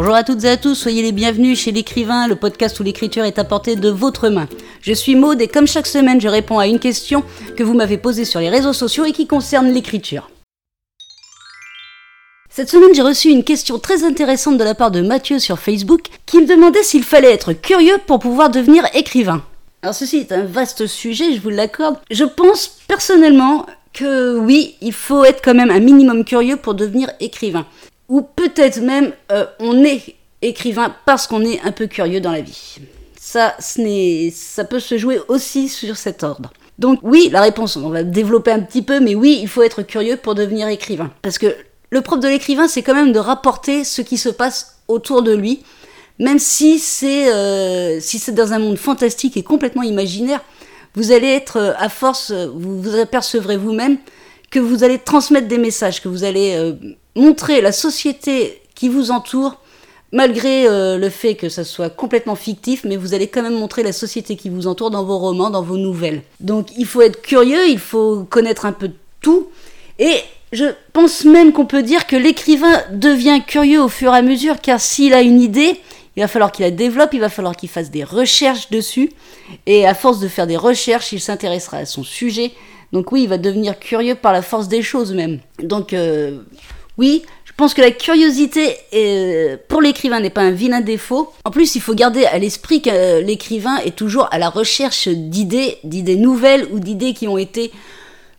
Bonjour à toutes et à tous, soyez les bienvenus chez l'écrivain, le podcast où l'écriture est apportée de votre main. Je suis Maude et comme chaque semaine, je réponds à une question que vous m'avez posée sur les réseaux sociaux et qui concerne l'écriture. Cette semaine, j'ai reçu une question très intéressante de la part de Mathieu sur Facebook qui me demandait s'il fallait être curieux pour pouvoir devenir écrivain. Alors ceci est un vaste sujet, je vous l'accorde. Je pense personnellement que oui, il faut être quand même un minimum curieux pour devenir écrivain. Ou peut-être même euh, on est écrivain parce qu'on est un peu curieux dans la vie. Ça, ce ça peut se jouer aussi sur cet ordre. Donc oui, la réponse, on va développer un petit peu, mais oui, il faut être curieux pour devenir écrivain. Parce que le propre de l'écrivain, c'est quand même de rapporter ce qui se passe autour de lui, même si c'est euh, si c'est dans un monde fantastique et complètement imaginaire vous allez être, euh, à force, vous vous apercevrez vous-même que vous allez transmettre des messages, que vous allez montrer la société qui vous entoure, malgré le fait que ça soit complètement fictif, mais vous allez quand même montrer la société qui vous entoure dans vos romans, dans vos nouvelles. Donc il faut être curieux, il faut connaître un peu tout, et je pense même qu'on peut dire que l'écrivain devient curieux au fur et à mesure, car s'il a une idée, il va falloir qu'il la développe, il va falloir qu'il fasse des recherches dessus. Et à force de faire des recherches, il s'intéressera à son sujet. Donc oui, il va devenir curieux par la force des choses même. Donc euh, oui, je pense que la curiosité est, pour l'écrivain n'est pas un vilain défaut. En plus, il faut garder à l'esprit que l'écrivain est toujours à la recherche d'idées, d'idées nouvelles ou d'idées qui ont été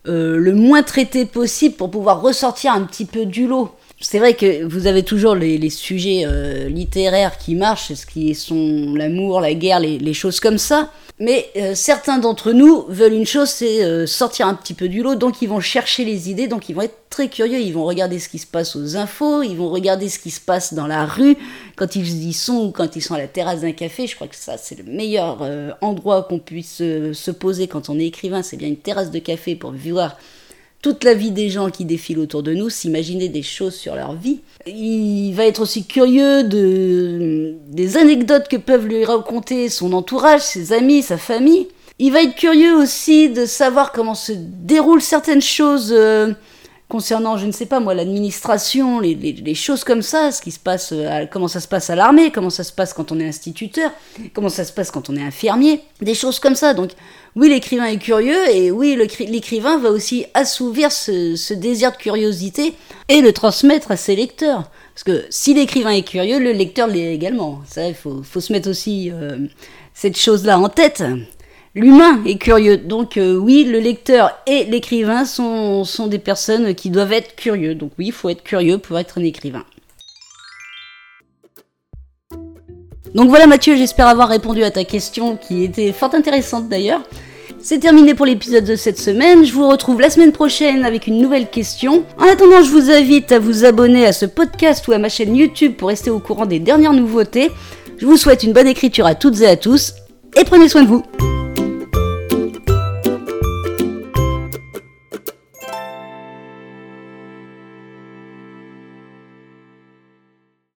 euh, le moins traitées possible pour pouvoir ressortir un petit peu du lot c'est vrai que vous avez toujours les, sujets euh, littéraires qui marchent, ce qui sont l'amour, la guerre, les, choses comme ça. Mais euh, certains d'entre nous veulent une chose, c'est euh, sortir un petit peu du lot, donc ils vont chercher les idées, donc ils vont être très curieux, ils vont regarder ce qui se passe aux infos, ils vont regarder ce qui se passe dans la rue, quand ils y sont ou quand ils sont à la terrasse d'un café. Je crois que ça, c'est le meilleur endroit qu'on puisse se poser quand on est écrivain, c'est bien une terrasse de café pour voir toute la vie des gens qui défilent autour de nous, s'imaginer des choses sur leur vie. Il va être aussi curieux de, des anecdotes que peuvent lui raconter son entourage, ses amis, sa famille. Il va être curieux aussi de savoir comment se déroulent certaines choses euh, concernant, je ne sais pas moi, l'administration, les, choses comme ça, ce qui se passe, euh, comment ça se passe à l'armée, comment ça se passe quand on est instituteur, comment ça se passe quand on est infirmier, des choses comme ça. Donc oui, l'écrivain est curieux et oui, l'écrivain va aussi assouvir ce, désir de curiosité et le transmettre à ses lecteurs. Parce que si l'écrivain est curieux, le lecteur l'est également. Ça, il faut, se mettre aussi euh, cette chose-là en tête. L'humain est curieux, donc euh, oui, le lecteur et l'écrivain sont, sont des personnes qui doivent être curieux. Donc oui, il faut être curieux pour être un écrivain. Donc voilà Mathieu, j'espère avoir répondu à ta question qui était fort intéressante d'ailleurs. C'est terminé pour l'épisode de cette semaine. Je vous retrouve la semaine prochaine avec une nouvelle question. En attendant, je vous invite à vous abonner à ce podcast ou à ma chaîne YouTube pour rester au courant des dernières nouveautés. Je vous souhaite une bonne écriture à toutes et à tous et prenez soin de vous.